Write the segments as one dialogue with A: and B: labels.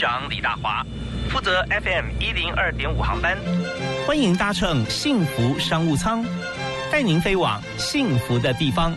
A: 长李大华，负责 FM 一零二点五航班。欢迎搭乘幸福商务舱，带您飞往幸福的地方。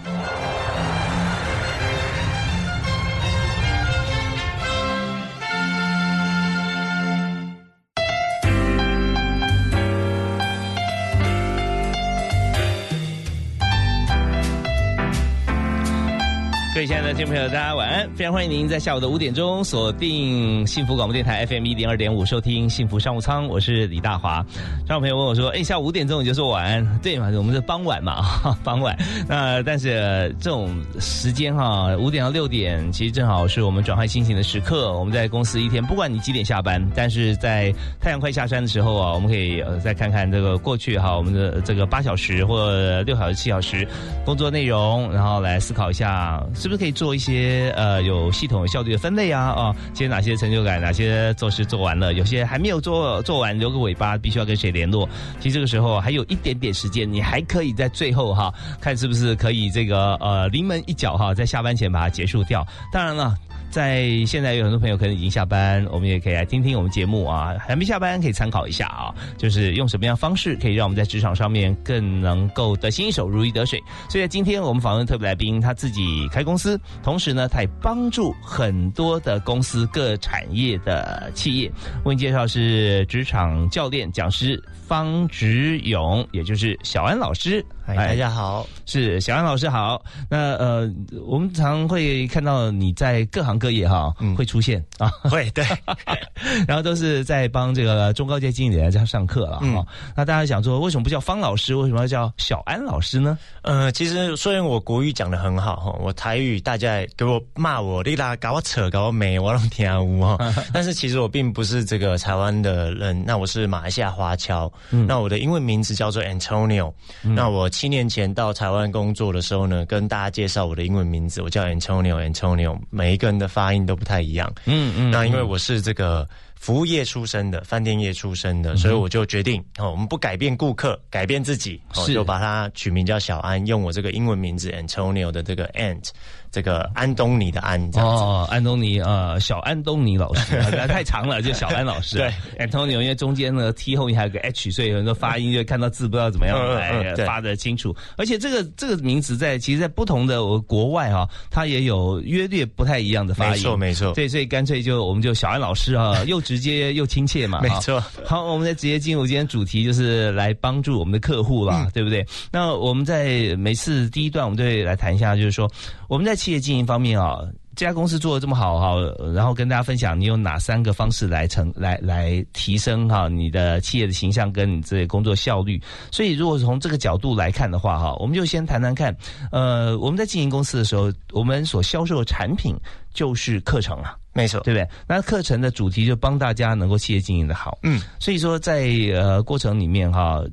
A: 亲爱的听众朋友，大家晚安！非常欢迎您在下午的五点钟锁定幸福广播电台 FM 一零二点五，收听幸福商务舱。我是李大华。张朋友问我说：“哎，下午五点钟你就说晚安，对嘛？我们是傍晚嘛，傍晚。那但是这种时间哈，五点到六点，其实正好是我们转换心情的时刻。我们在公司一天，不管你几点下班，但是在太阳快下山的时候啊，我们可以呃再看看这个过去哈，我们的这个八小时或六小时、七小时工作内容，然后来思考一下。”是不是都可以做一些呃有系统、效率的分类啊？啊，其实哪些成就感，哪些做事做完了，有些还没有做做完，留个尾巴，必须要跟谁联络？其实这个时候还有一点点时间，你还可以在最后哈，看是不是可以这个呃临门一脚哈，在下班前把它结束掉。当然了。在现在有很多朋友可能已经下班，我们也可以来听听我们节目啊。还没下班可以参考一下啊，就是用什么样方式可以让我们在职场上面更能够得心应手、如鱼得水。所以今天我们访问特别来宾，他自己开公司，同时呢，他也帮助很多的公司各产业的企业。为你介绍是职场教练讲师方直勇，也就是小安老师。
B: 嗨，大家好，
A: 是小安老师好。那呃，我们常会看到你在各行各业哈，会出现啊，
B: 会对，
A: 然后都是在帮这个中高阶经理来家上课了哈。那大家想说，为什么不叫方老师，为什么要叫小安老师呢？
B: 呃，其实虽然我国语讲的很好哈，我台语大家给我骂我，你啦搞我扯搞我美，我拢听无哈。但是其实我并不是这个台湾的人，那我是马来西亚华侨，那我的英文名字叫做 Antonio，那我。七年前到台湾工作的时候呢，跟大家介绍我的英文名字，我叫 Antonio，Antonio，每一个人的发音都不太一样。嗯嗯，那因为我是这个服务业出身的，饭店业出身的，所以我就决定，哦，我们不改变顾客，改变自己，就把它取名叫小安，用我这个英文名字 Antonio 的这个 Ant。这个安东尼的安哦，
A: 安东尼呃，小安东尼老师 太长了，就小安老师。
B: 对
A: ，Antonio，因为中间呢 T 后面还有个 H，所以有人说发音就看到字不知道怎么样来发的清楚。而且这个这个名词在其实，在不同的国外哈，它也有约略不太一样的发音。
B: 没错，没错。
A: 对，所以干脆就我们就小安老师啊，又直接 又亲切嘛。
B: 没错。
A: 好，我们再直接进入今天主题，就是来帮助我们的客户啦，对不对？那我们在每次第一段，我们都会来谈一下，就是说我们在企业经营方面啊。啊，这家公司做的这么好哈，然后跟大家分享，你有哪三个方式来成来来提升哈你的企业的形象跟你这些工作效率？所以如果从这个角度来看的话哈，我们就先谈谈看，呃，我们在经营公司的时候，我们所销售的产品就是课程啊，
B: 没错，
A: 对不对？那课程的主题就帮大家能够企业经营的好，嗯，所以说在呃过程里面哈。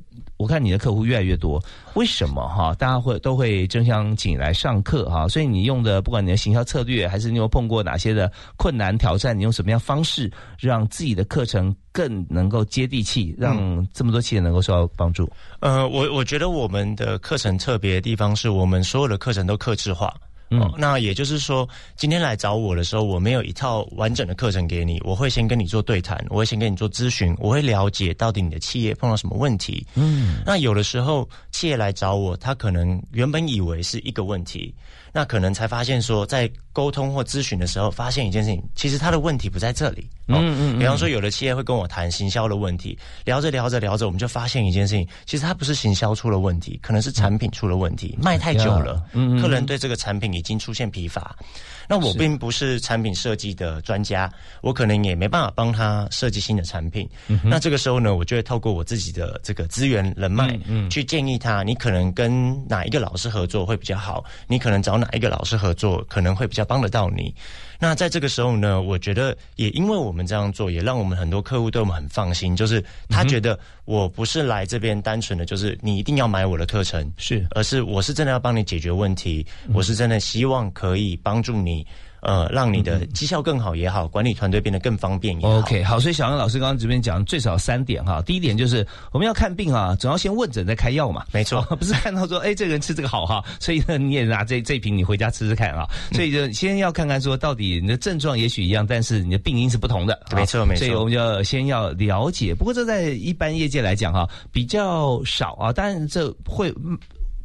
A: 我看你的客户越来越多，为什么哈？大家会都会争相请来上课哈，所以你用的不管你的行销策略，还是你有碰过哪些的困难挑战，你用什么样方式让自己的课程更能够接地气，让这么多企业能够受到帮助？
B: 呃，我我觉得我们的课程特别的地方是我们所有的课程都克制化。嗯，那也就是说，今天来找我的时候，我没有一套完整的课程给你，我会先跟你做对谈，我会先跟你做咨询，我会了解到底你的企业碰到什么问题。嗯，那有的时候企业来找我，他可能原本以为是一个问题。那可能才发现说，在沟通或咨询的时候，发现一件事情，其实他的问题不在这里。嗯嗯。比方说，有的企业会跟我谈行销的问题，聊着聊着聊着，我们就发现一件事情，其实他不是行销出了问题，可能是产品出了问题，卖太久了，客人对这个产品已经出现疲乏。那我并不是产品设计的专家，我可能也没办法帮他设计新的产品。那这个时候呢，我就会透过我自己的这个资源人脉，去建议他，你可能跟哪一个老师合作会比较好，你可能找哪一个老师合作可能会比较帮得到你。那在这个时候呢，我觉得也因为我们这样做，也让我们很多客户对我们很放心，就是他觉得我不是来这边单纯的就是你一定要买我的课程，
A: 是，
B: 而是我是真的要帮你解决问题，我是真的希望可以帮助你。呃，让你的绩效更好也好，管理团队变得更方便也好。
A: OK，好，所以小杨老师刚刚这边讲最少三点哈。第一点就是我们要看病啊，总要先问诊再开药嘛。
B: 没错，
A: 不是看到说哎这个人吃这个好哈，所以呢你也拿这这瓶你回家吃吃看啊。所以就先要看看说到底你的症状也许一样，但是你的病因是不同的。
B: 没错没错，
A: 所以我们要先要了解。不过这在一般业界来讲哈比较少啊，但是这会。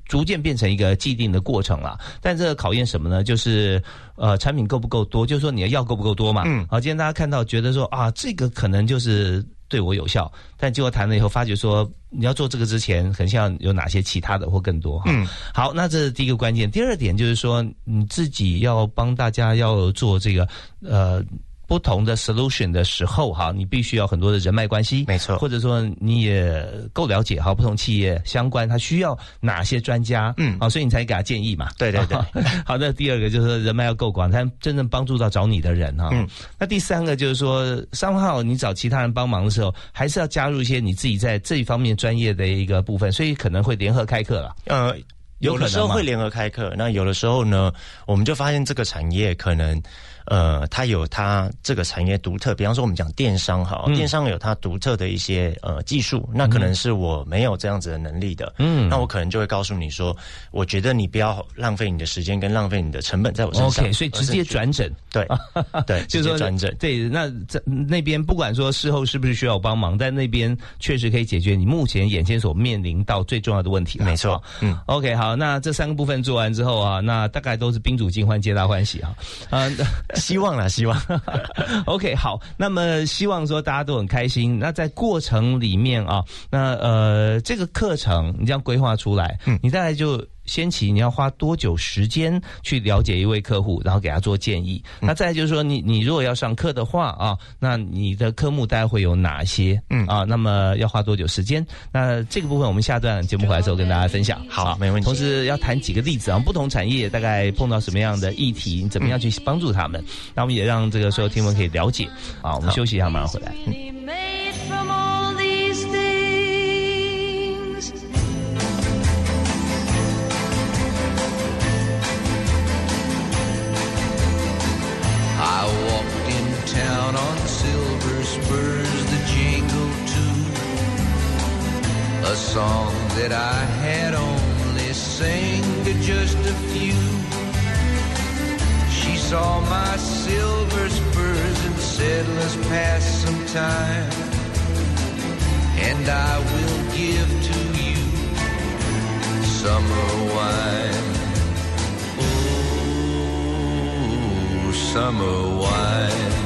A: 逐渐变成一个既定的过程了，但这个考验什么呢？就是呃，产品够不够多，就是说你的药够不够多嘛。嗯。好，今天大家看到觉得说啊，这个可能就是对我有效，但结果谈了以后，发觉说你要做这个之前，很像有哪些其他的或更多。嗯。好，那这是第一个关键。第二点就是说，你自己要帮大家要做这个呃。不同的 solution 的时候，哈，你必须要很多的人脉关系，
B: 没错，
A: 或者说你也够了解哈，不同企业相关，它需要哪些专家，嗯，好，所以你才给他建议嘛，
B: 对对对。
A: 好的，第二个就是说人脉要够广，他真正帮助到找你的人哈。嗯，那第三个就是说，商号你找其他人帮忙的时候，还是要加入一些你自己在这一方面专业的一个部分，所以可能会联合开课了。呃，
B: 有的时候会联合开课，那有的时候呢，我们就发现这个产业可能。呃，它有它这个产业独特，比方说我们讲电商哈，电商有它独特的一些呃技术，那可能是我没有这样子的能力的，嗯，那我可能就会告诉你说，我觉得你不要浪费你的时间跟浪费你的成本在我身上
A: ，OK，所以直接转诊，
B: 对 对，就是
A: 转诊，对，那在那边不管说事后是不是需要帮忙，但那边确实可以解决你目前眼前所面临到最重要的问题，
B: 没错，
A: 嗯，OK，好，那这三个部分做完之后啊，那大概都是宾主尽欢，皆大欢喜啊，
B: 嗯。希望啦，希望。
A: OK，好。那么希望说大家都很开心。那在过程里面啊，那呃，这个课程你这样规划出来，嗯，你再来就。先期你要花多久时间去了解一位客户，然后给他做建议？那再就是说，你你如果要上课的话啊，那你的科目大概会有哪些？嗯啊，那么要花多久时间？那这个部分我们下段节目回来之后跟大家分享。
B: 好，没问题。
A: 同时要谈几个例子啊，不同产业大概碰到什么样的议题，你怎么样去帮助他们？那我们也让这个所有听众可以了解。啊，我们休息一下，马上回来。
C: A song that I had only sang to just a few. She saw my silver spurs and said, let's pass some time. And I will give to you summer wine. Oh, summer wine.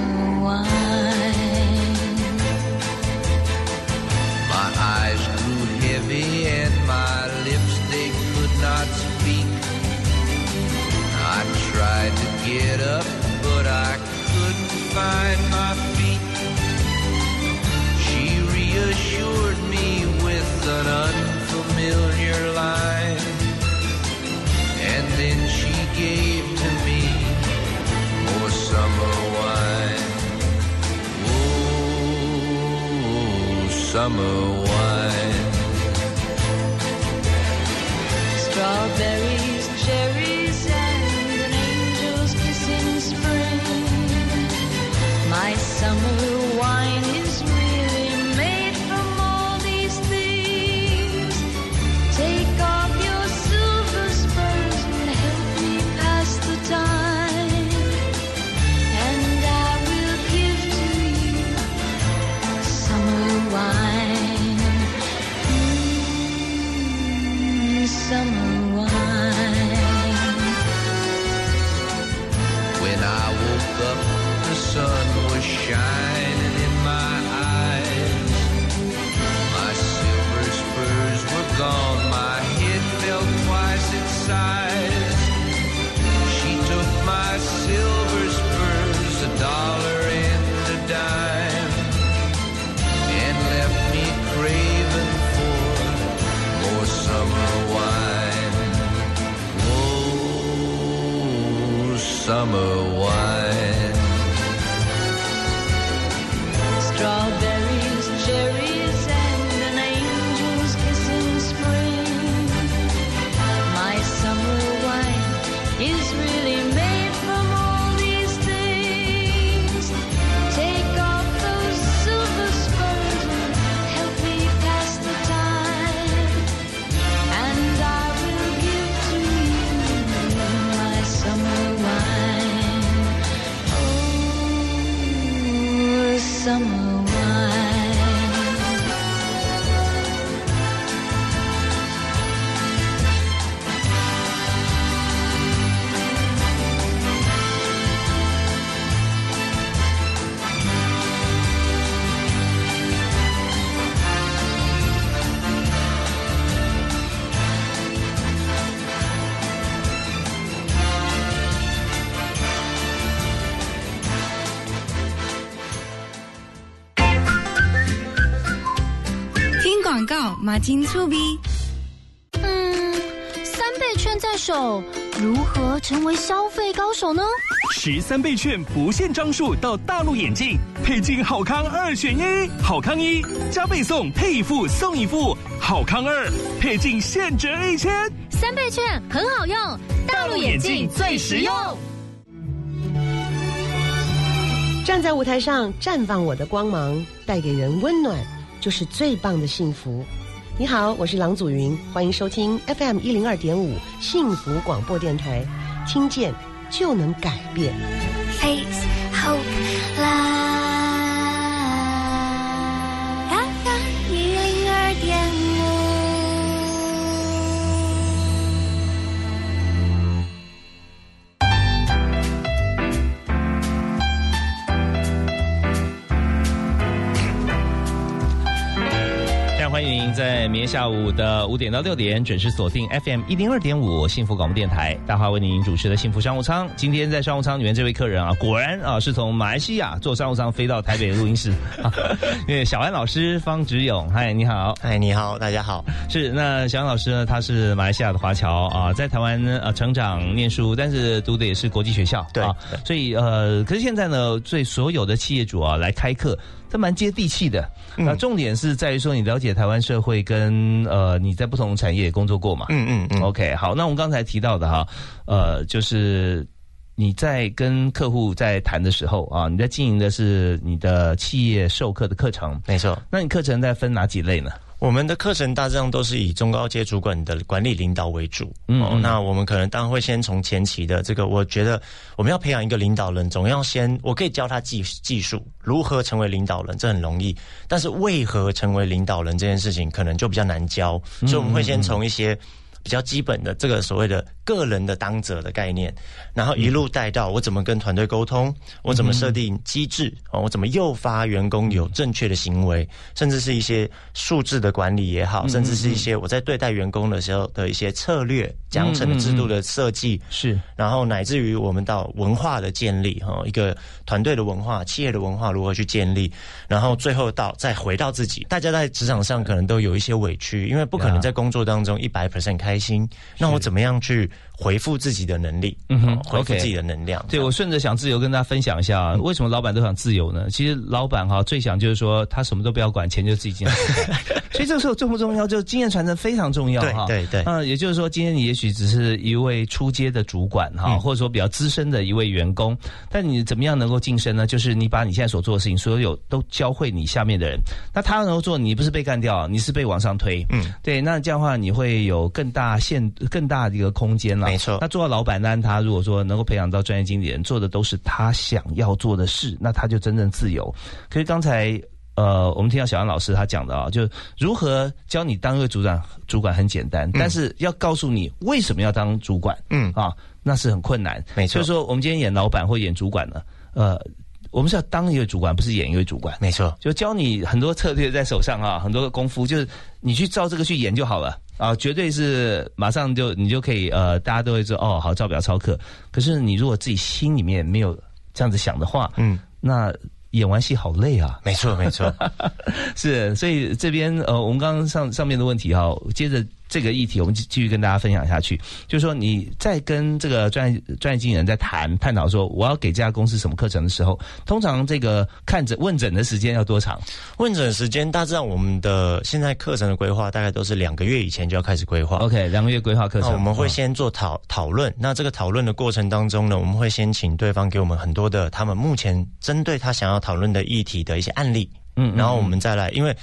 C: summer wine. Strawberries,
D: 广告，马金醋逼。
E: 嗯，三倍券在手，如何成为消费高手呢？
F: 十三倍券不限张数到大陆眼镜，配镜好康二选一，好康一加倍送配一副送一副，好康二配镜现折一千。
E: 三倍券很好用，大陆眼镜最实用。
G: 站在舞台上绽放我的光芒，带给人温暖，就是最棒的幸福。你好，我是郎祖云，欢迎收听 FM 一零二点五幸福广播电台，听见就能改变。
E: Face Hope
A: love. 您在明天下午的五点到六点准时锁定 FM 一零二点五幸福广播电台，大华为您主持的幸福商务舱。今天在商务舱里面这位客人啊，果然啊是从马来西亚坐商务舱飞到台北的录音室，啊 因为小安老师方志勇，嗨，你好。
B: 嗨，你好，大家好。
A: 是，那小安老师呢？他是马来西亚的华侨啊，在台湾呃成长念书，但是读的也是国际学校，
B: 对
A: 啊，所以呃，可是现在呢，对所有的企业主啊来开课，这蛮接地气的。那、重点是在于说，你了解台湾社会跟呃你在不同产业工作过嘛？
B: 嗯嗯嗯
A: OK，好，那我们刚才提到的哈，呃，就是你在跟客户在谈的时候啊，你在经营的是你的企业授课的课程，
B: 没错。
A: 那你课程在分哪几类呢？
B: 我们的课程大致上都是以中高阶主管的管理领导为主。哦
A: 嗯嗯，
B: 那我们可能当然会先从前期的这个，我觉得我们要培养一个领导人，总要先我可以教他技技术如何成为领导人，这很容易。但是为何成为领导人这件事情，可能就比较难教，
A: 嗯
B: 所以我们会先从一些。比较基本的这个所谓的个人的当责的概念，然后一路带到我怎么跟团队沟通，我怎么设定机制，哦，我怎么诱发员工有正确的行为，甚至是一些数字的管理也好，甚至是一些我在对待员工的时候的一些策略、奖惩的制度的设计，
A: 是。
B: 然后乃至于我们到文化的建立，哈，一个团队的文化、企业的文化如何去建立，然后最后到再回到自己。大家在职场上可能都有一些委屈，因为不可能在工作当中一百 percent 开心。那我怎么样去回复自己的能力？
A: 嗯哼
B: 哦回复自己的能量。
A: 对，我顺着想自由跟大家分享一下啊，为什么老板都想自由呢？其实老板哈最想就是说他什么都不要管，钱就自己进来。所以这个时候重不重要？就经验传承非常重要
B: 对
A: 哈。
B: 对对
A: 嗯，也就是说，今天你也许只是一位初阶的主管哈，
B: 嗯
A: 或者说比较资深的一位员工，但你怎么样能够晋升呢？就是你把你现在所做的事情，所有都教会你下面的人，那他能够做，你不是被干掉，你是被往上推。
B: 嗯，
A: 对，那这样的话你会有更大限、更大的一个空间了。
B: 没错
A: 那做到老板，那他如果说能够培养到专业经理人，做的都是他想要做的事，那他就真正自由。可是刚才。呃，我们听到小杨老师他讲的啊，就如何教你当一个组长，主管很简单，但是要告诉你为什么要当主管，
B: 嗯
A: 啊，那是很困难。
B: 没错
A: 就是说我们今天演老板或演主管呢，呃，我们是要当一个主管，不是演一位主管。
B: 没错，
A: 就教你很多策略在手上啊，很多的功夫，就是你去照这个去演就好了啊，绝对是马上就你就可以呃，大家都会说哦，好照表操课。可是你如果自己心里面没有这样子想的话，
B: 嗯，
A: 那演完戏好累啊。
B: 没错，没错。
A: 是，所以这边呃，我们刚刚上上面的问题哈，接着这个议题，我们继继续跟大家分享下去。就是说你在跟这个专业专业经理人在谈探讨说我要给这家公司什么课程的时候，通常这个看诊问诊的时间要多长？
B: 问诊时间大致上我们的现在课程的规划大概都是两个月以前就要开始规划。
A: OK，两个月规划课程，
B: 我们会
A: 嗯
B: 先做讨讨论，那这个讨论的过程当中呢，我们会先请对方给我们很多的他们目前针对他想要讨论的议题的一些案例，
A: 嗯嗯
B: 然后我们再来，因为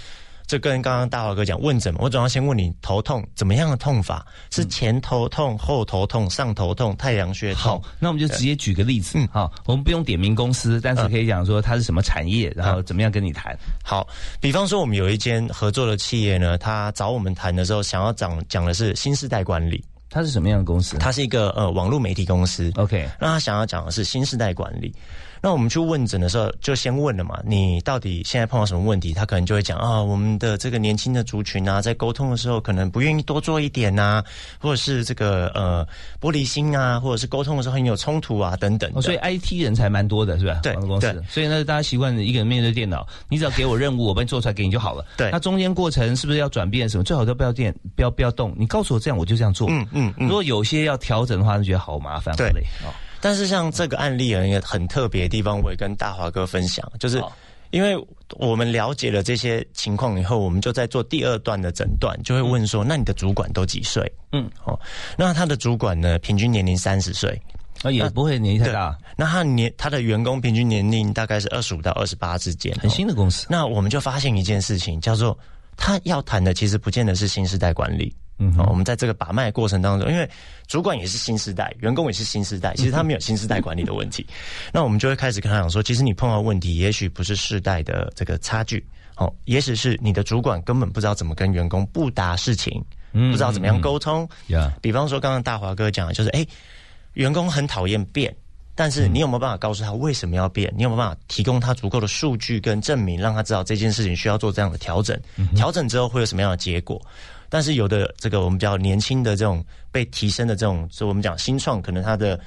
B: 这跟刚刚大华哥讲问诊嘛，我总要先问你头痛怎么样的痛法，是前头痛、后头痛、上头痛、太阳穴
A: 好
B: 痛。，
A: 那我们就直接举个例子，
B: 嗯
A: 好，我们不用点名公司，但是可以讲说它是什么产业，然后怎么样跟你谈。
B: 好，比方说我们有一间合作的企业呢，他找我们谈的时候，想要讲讲的是新时代管理，
A: 它是什么样的公司？
B: 它是一个呃网络媒体公司。
A: OK，
B: 那他想要讲的是新时代管理。那我们去问诊的时候，就先问了嘛，你到底现在碰到什么问题？他可能就会讲啊，我们的这个年轻的族群啊，在沟通的时候可能不愿意多做一点呐、或者是这个呃玻璃心啊，或者是沟通的时候很有冲突啊等等。
A: 哦，所以 IT 人才蛮多的，是吧？
B: 对
A: 公司
B: 对，
A: 所以呢，大家习惯一个人面对电脑，你只要给我任务，我帮你做出来给你就好了。
B: 对
A: 那中间过程是不是要转变什么？最好都不要电，不要不要动。你告诉我这样，我就这样做。
B: 嗯嗯嗯
A: 如果有些要调整的话，就觉得好麻烦，好
B: 对
A: 累哦。
B: 但是像这个案例有一个很特别的地方，我也跟大华哥分享，就是因为我们了解了这些情况以后，我们就在做第二段的诊断，就会问说，那你的主管都几岁？
A: 嗯，
B: 哦，那他的主管呢，平均年龄三十岁，
A: 啊也不会年纪太大，
B: 那他年他的员工平均年龄大概是二十五到二十八之间，
A: 很新的公司。
B: 那我们就发现一件事情，叫做他要谈的其实不见得是新时代管理。
A: 嗯
B: 哦，我们在这个把脉过程当中，因为主管也是新时代，员工也是新时代，其实他们有新时代管理的问题。那我们就会开始跟他讲说，其实你碰到问题，也许不是世代的这个差距，哦，也许是你的主管根本不知道怎么跟员工不达事情，
A: 嗯
B: 不知道怎么样沟通。
A: 呀，
B: 比方说，刚刚大华哥讲的就是，哎，员工很讨厌变，但是你有没有办法告诉他为什么要变？你有没有办法提供他足够的数据跟证明，让他知道这件事情需要做这样的调整？调整之后会有什么样的结果？但是有的这个我们比较年轻的这种被提升的这种，就我们讲新创，可能他的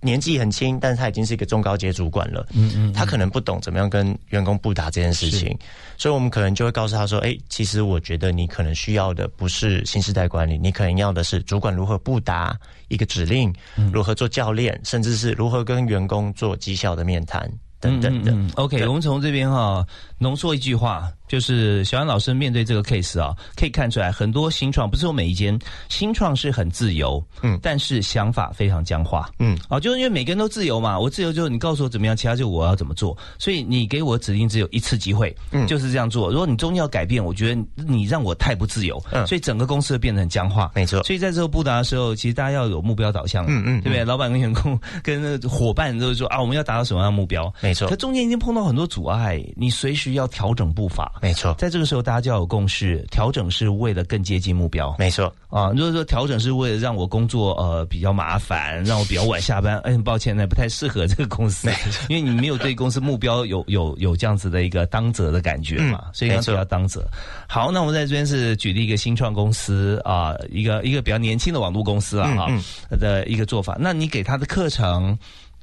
B: 年纪很轻，但是他已经是一个中高阶主管了。嗯嗯，他可能不懂怎么样跟员工布达这件事情，所以我们可能就会告诉他说：“哎，其实我觉得你可能需要的不是新时代管理，你可能要的是主管如何布达一个指令，如何做教练，甚至是如何跟员工做绩效的面谈等等的。
A: 嗯嗯嗯 OK，
B: 对
A: 我们从这边哈、浓缩一句话，就是小安老师面对这个 case 啊，可以看出来很多新创，不是说每一间新创是很自由，
B: 嗯。
A: 但是想法非常僵化，
B: 嗯，
A: 啊，就是因为每个人都自由嘛，我自由就是你告诉我怎么样，其他就我要怎么做，所以你给我指令只有一次机会，
B: 嗯。
A: 就是这样做。如果你中间要改变，我觉得你让我太不自由，
B: 嗯。
A: 所以整个公司会变得很僵化，
B: 没错。
A: 所以在这个布达的时候，其实大家要有目标导向，
B: 嗯嗯。
A: 对不对？老板跟员工跟那个伙伴都是说啊，我们要达到什么样的目标，
B: 没错。
A: 可中间已经碰到很多阻碍，你随时要调整步伐。
B: 没错，
A: 在这个时候，大家就要有共识，调整是为了更接近目标。
B: 没错，
A: 啊，如果说调整是为了让我工作呃比较麻烦，让我比较晚下班，哎，很抱歉，那不太适合这个公司，因为你没有对公司目标有有有这样子的一个当责的感觉嘛，
B: 嗯
A: 所以刚
B: 没错
A: 比较当责。好，那我们在这边是举例一个新创公司啊、一个一个比较年轻的网络公司啊哈、
B: 嗯
A: 的一个做法。那你给他的课程，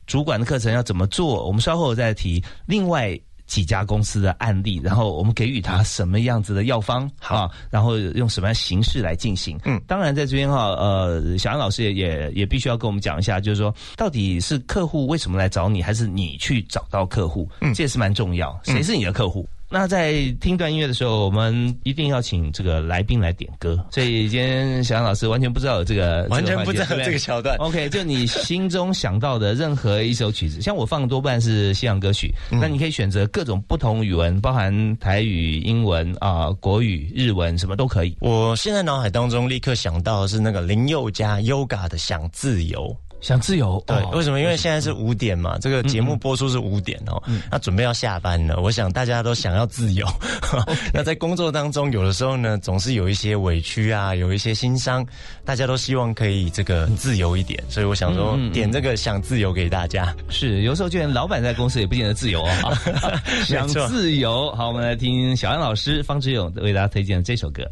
A: 主管的课程要怎么做？我们稍后再提。另外。几家公司的案例，然后我们给予他什么样子的药方啊？然后用什么样形式来进行？
B: 嗯
A: 当然在这边哈，呃，小安老师也也也必须要跟我们讲一下，就是说到底是客户为什么来找你，还是你去找到客户？嗯，这也是蛮重要。谁是你的客户？那在听段音乐的时候，我们一定要请这个来宾来点歌。所以今天小杨老师完全不知道有这个，
B: 完全不知道
A: 对对
B: 这个桥段
A: OK，就你心中想到的任何一首曲子，像我放的多半是西洋歌曲，
B: 嗯
A: 那你可以选择各种不同语文，包含台语、英文啊、国语、日文，什么都可以。
B: 我现在脑海当中立刻想到的是那个林宥嘉 Yoga 的《想自由》。
A: 想自由，
B: 对，
A: 哦
B: 为什么？因为现在是五点嘛，这个节目播出是五点哦，那准备要下班了。我想大家都想要自由，那在工作当中，有的时候呢，总是有一些委屈啊，有一些心伤，大家都希望可以这个自由一点，所以我想说点这个想自由给大家。
A: 是，有时候就连老板在公司也不见得自由啊。想自由，好，我们来听小安老师方志勇为大家推荐的这首歌。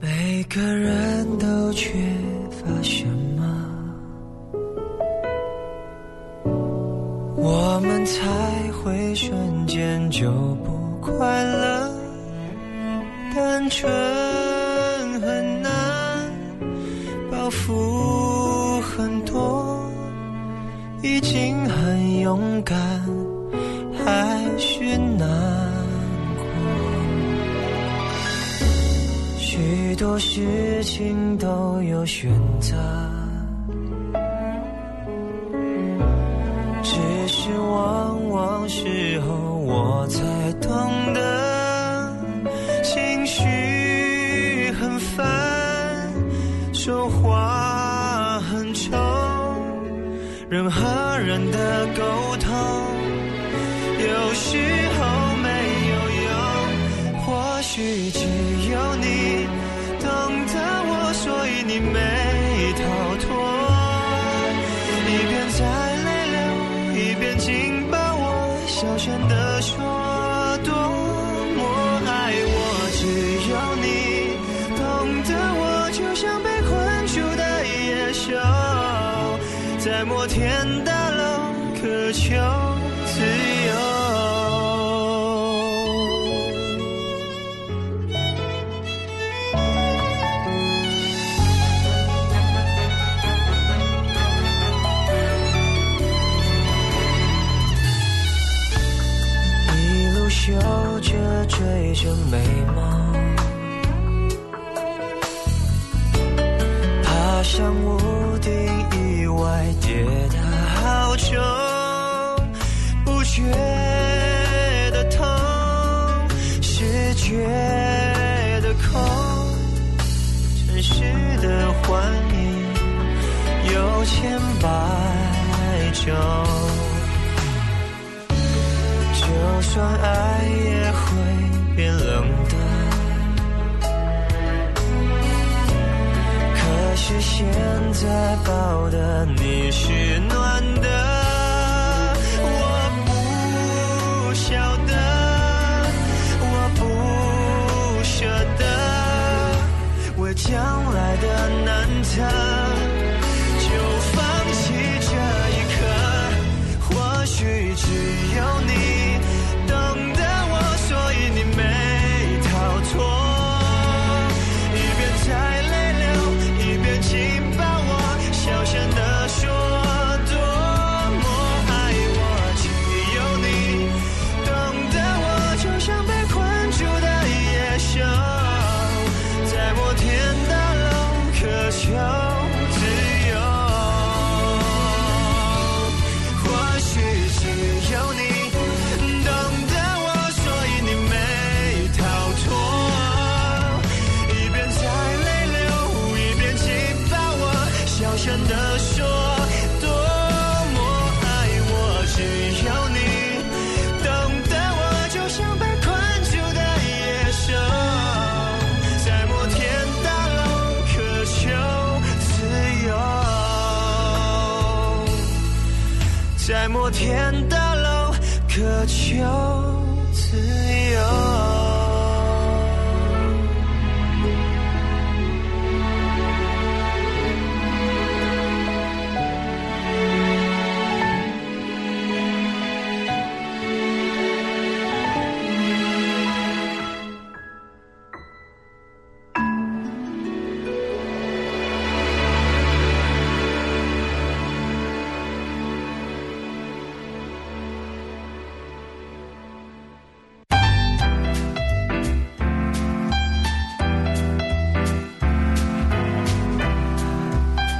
C: 每个人都缺乏什么，我们才会瞬间就不快乐？单纯很
H: 难，包袱很多，已经很勇敢，还是难过。许多事情都有选择，我才懂得，情绪很烦，说话很冲，人和人的沟通有时候没有用，或许只有你懂得我，所以你没全的说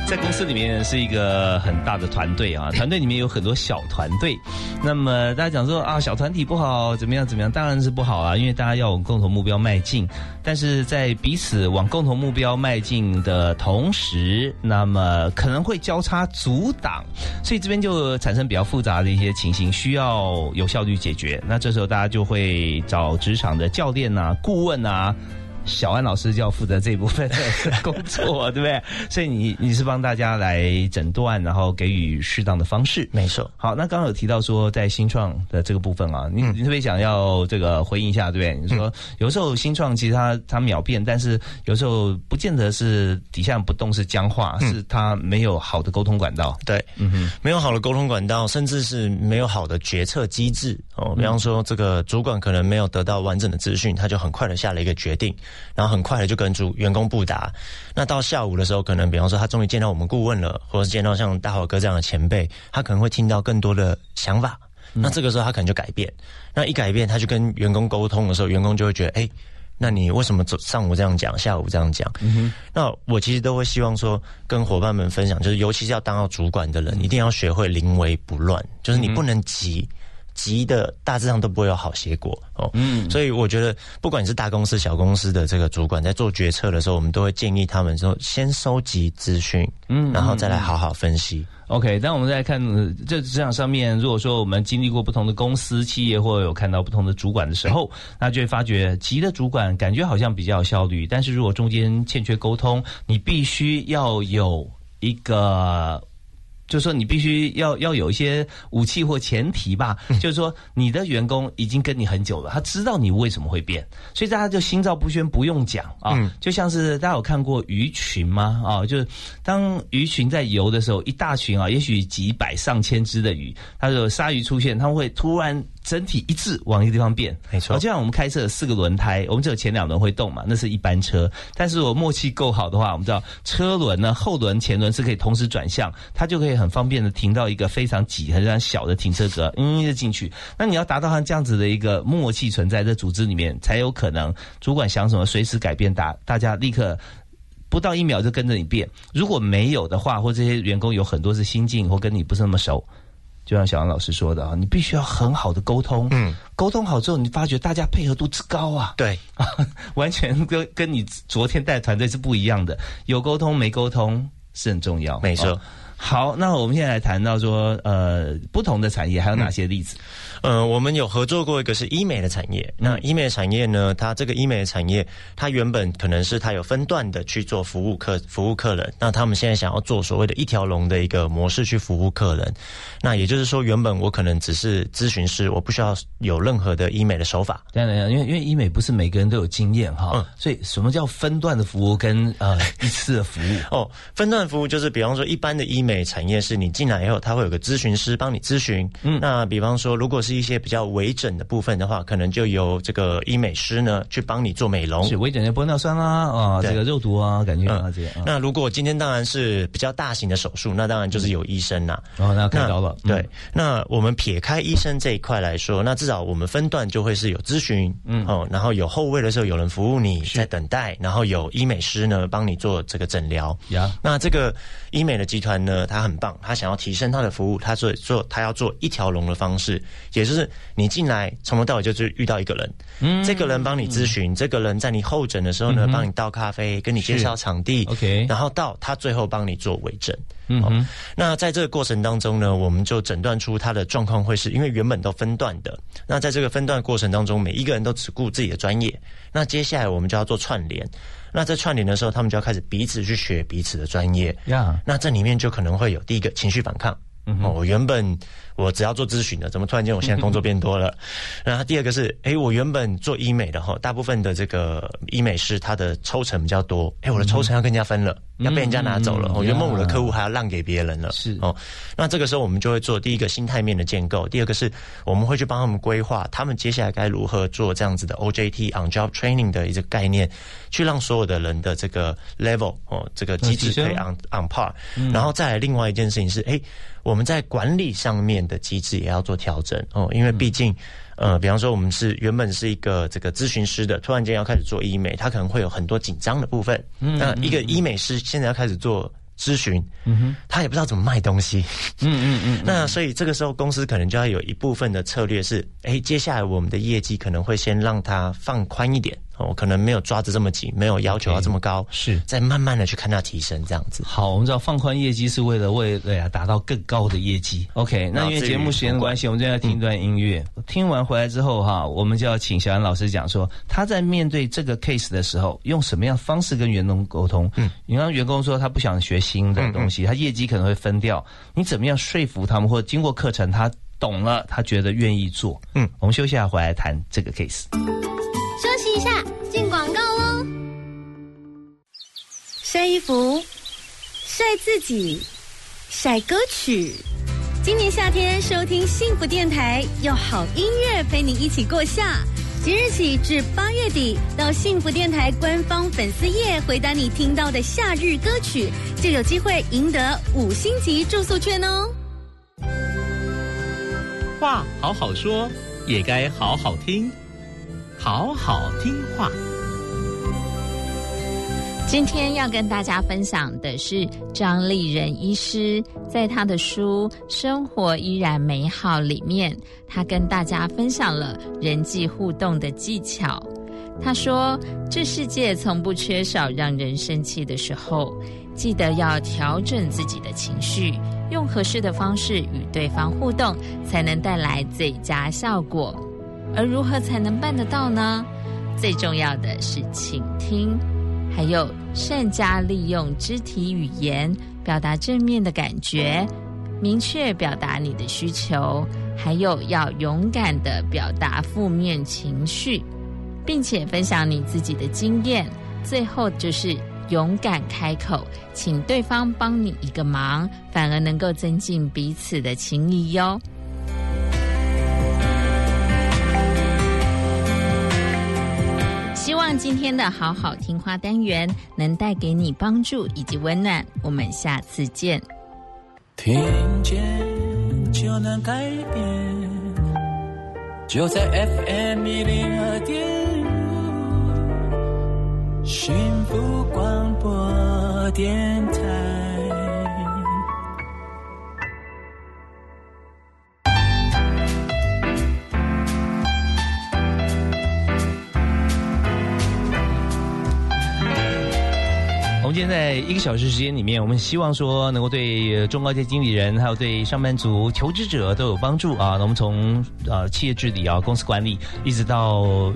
H: 在
A: 公司里面是一个很大的团队啊，团队里面有很多小团队。那么大家讲说啊，小团体不好，怎么样怎么样？当然是不好啊，因为大家要往共同目标迈进。但是在彼此往共同目标迈进的同时，那么可能会交叉阻挡，所以这边就产生比较复杂的一些情形，需要有效率解决。那这时候大家就会找职场的教练啊、顾问啊。小安老师就要负责这一部分的 工作，对不对？所以你你是帮大家来诊断，然后给予适当的方式。
B: 没错。
A: 好，那刚刚有提到说在新创的这个部分啊，你你特别想要这个回应一下，对不对？你说有时候新创其实它它秒变，但是有时候不见得是底下不动是僵化，是它没有好的沟通管道。
B: 对，
A: 嗯哼，
B: 没有好的沟通管道，甚至是没有好的决策机制哦。比方说，这个主管可能没有得到完整的资讯，他就很快的下了一个决定。然后很快的就跟主员工布达。那到下午的时候，可能比方说他终于见到我们顾问了，或者是见到像大华哥这样的前辈，他可能会听到更多的想法。那这个时候他可能就改变。那一改变，他就跟员工沟通的时候，员工就会觉得，哎，那你为什么上午这样讲，下午这样讲？那我其实都会希望说，跟伙伴们分享，就是尤其是要当到主管的人，一定要学会临危不乱，就是你不能急。急的大致上都不会有好结果哦，嗯，所以我觉得不管你是大公司、小公司的这个主管，在做决策的时候，我们都会建议他们说，先收集资讯，嗯，然后再来好好分析。
A: OK，当我们再看呃这职场上面，如果说我们经历过不同的公司、企业，或者有看到不同的主管的时候，那就会发觉急的主管感觉好像比较有效率，但是如果中间欠缺沟通，你必须要有一个。就是说，你必须要要有一些武器或前提吧。就是说，你的员工已经跟你很久了，他知道你为什么会变，所以大家就心照不宣，不用讲啊。就像是大家有看过鱼群吗？啊，就是当鱼群在游的时候，一大群啊，也许几百上千只的鱼，它有鲨鱼出现，它会突然。整体一致往一个地方变，
B: 没错。
A: 就像我们开车有四个轮胎，我们只有前两轮会动嘛，那是一般车。但是我默契够好的话，我们知道车轮呢，后轮、前轮是可以同时转向，它就可以很方便的停到一个非常挤、很常小的停车格，嗯，就进去。那你要达到像这样子的一个默契存在，在组织里面才有可能，主管想什么随时改变，大大家立刻。不到一秒就跟着你变，如果没有的话，或这些员工有很多是新进或跟你不是那么熟。就像小杨老师说的啊，你必须要很好的沟通，嗯，沟通好之后，你发觉大家配合度之高啊，
B: 对，
A: 完全跟跟你昨天带团队是不一样的。有沟通没沟通是很重要，
B: 没错。
A: 哦好，那我们现在来谈到说，呃，不同的产业还有哪些例子？
B: 呃，我们有合作过一个是医美的产业。那医美产业呢，它这个医美的产业，它原本可能是它有分段的去做服务客服务客人。那他们现在想要做所谓的一条龙的一个模式去服务客人。那也就是说，原本我可能只是咨询师，我不需要有任何的医美的手法。
A: 当然，因为因为医美不是每个人都有经验哈，嗯、所以什么叫分段的服务跟呃 一次的服务？
B: 哦，分段服务就是比方说一般的医美产业是你进来以后，它会有个咨询师帮你咨询。嗯，那比方说如果是一些比较微整的部分的话，可能就由这个医美师呢去帮你做美容，
A: 是微整的玻尿酸啦啊，这个肉毒啊，感觉啊这些。
B: 那如果今天当然是比较大型的手术，那当然就是有医生啦。
A: 哦，那开刀了。
B: 对，那我们撇开医生这一块来说，那至少我们分段就会是有咨询，嗯哦，然后有后位的时候有人服务你在等待，然后有医美师呢帮你做这个诊疗。
A: 呀，
B: 那这个医美的集团呢，它很棒，它想要提升它的服务，它做做它要做一条龙的方式，也就是你进来从头到尾就是遇到一个人，嗯，这个人帮你咨询，这个人在你候诊的时候呢，帮你倒咖啡，跟你介绍场地
A: ，OK，
B: 然后到他最后帮你做微整。
A: 嗯哼，
B: 那在这个过程当中呢，我们就诊断出他的状况会是因为原本都分段的，那在这个分段过程当中，每一个人都只顾自己的专业，那接下来我们就要做串联，那在串联的时候，他们就要开始彼此去学彼此的专业，
A: 呀，
B: 那这里面就可能会有第一个情绪反抗，哦，我原本我只要做咨询的，怎么突然间我现在工作变多了？然后第二个是，哎，我原本做医美的哈，大部分的这个医美师他的抽成比较多，哎，我的抽成要跟人家分了。要被人家拿走了，哦，原本我的客户还要让给别人了，
A: 是
B: 哦。那这个时候我们就会做第一个心态面的建构，第二个是我们会去帮他们规划，他们接下来该如何做这样子的 OJT on job training 的一个概念，去让所有的人的这个 level 哦，这个机制可以 on on par。然后再来另外一件事情是，哎，我们在管理上面的机制也要做调整哦，因为毕竟。呃，比方说我们是原本是一个这个咨询师的，突然间要开始做医美，他可能会有很多紧张的部分。嗯那一个医美师现在要开始做咨询，嗯哼，他也不知道怎么卖东西。
A: 嗯嗯嗯。
B: 那所以这个时候公司可能就要有一部分的策略是，哎，接下来我们的业绩可能会先让它放宽一点。我可能没有抓得这么紧，没有要求要这么高，
A: 是
B: 再慢慢的去看它提升这样子。
A: 好，我们知道放宽业绩是为了为了呀达到更高的业绩。OK，那因为节目时间的关系，我们就要听一段音乐。听完回来之后哈，我们就要请小安老师讲说，他在面对这个 case 的时候，用什么样方式跟员工沟通？嗯，你让员工说他不想学新的东西，他业绩可能会分掉，你怎么样说服他们，或者经过课程他懂了，他觉得愿意做？嗯，我们休息下回来谈这个 case。
E: 一下，进广告喽。晒衣服，晒自己，晒歌曲。今年夏天收听幸福电台，有好音乐陪你一起过夏。
I: 即日起至八月底，到幸福电台官方粉丝页回答你听到的夏日歌曲，就有机会赢得五星级住宿券哦。
J: 话好好说，也该好好听，好好听话。
K: 今天要跟大家分享的是张丽人医师在他的书《生活依然美好》里面，他跟大家分享了人际互动的技巧。他说：“这世界从不缺少让人生气的时候，记得要调整自己的情绪，用合适的方式与对方互动，才能带来最佳效果。而如何才能办得到呢？最重要的是倾听。”还有善加利用肢体语言表达正面的感觉，明确表达你的需求，还有要勇敢的表达负面情绪，并且分享你自己的经验。最后就是勇敢开口，请对方帮你一个忙，反而能够增进彼此的情谊哟。望今天的好好听话单元能带给你帮助以及温暖。我们下次见。
L: 听见就能改变，就在 FM 一零二点五，幸福广播电
A: 现在一个小时时间里面，我们希望说能够对中高阶经理人，还有对上班族、求职者都有帮助啊。那我们从呃企业治理啊、公司管理，一直到。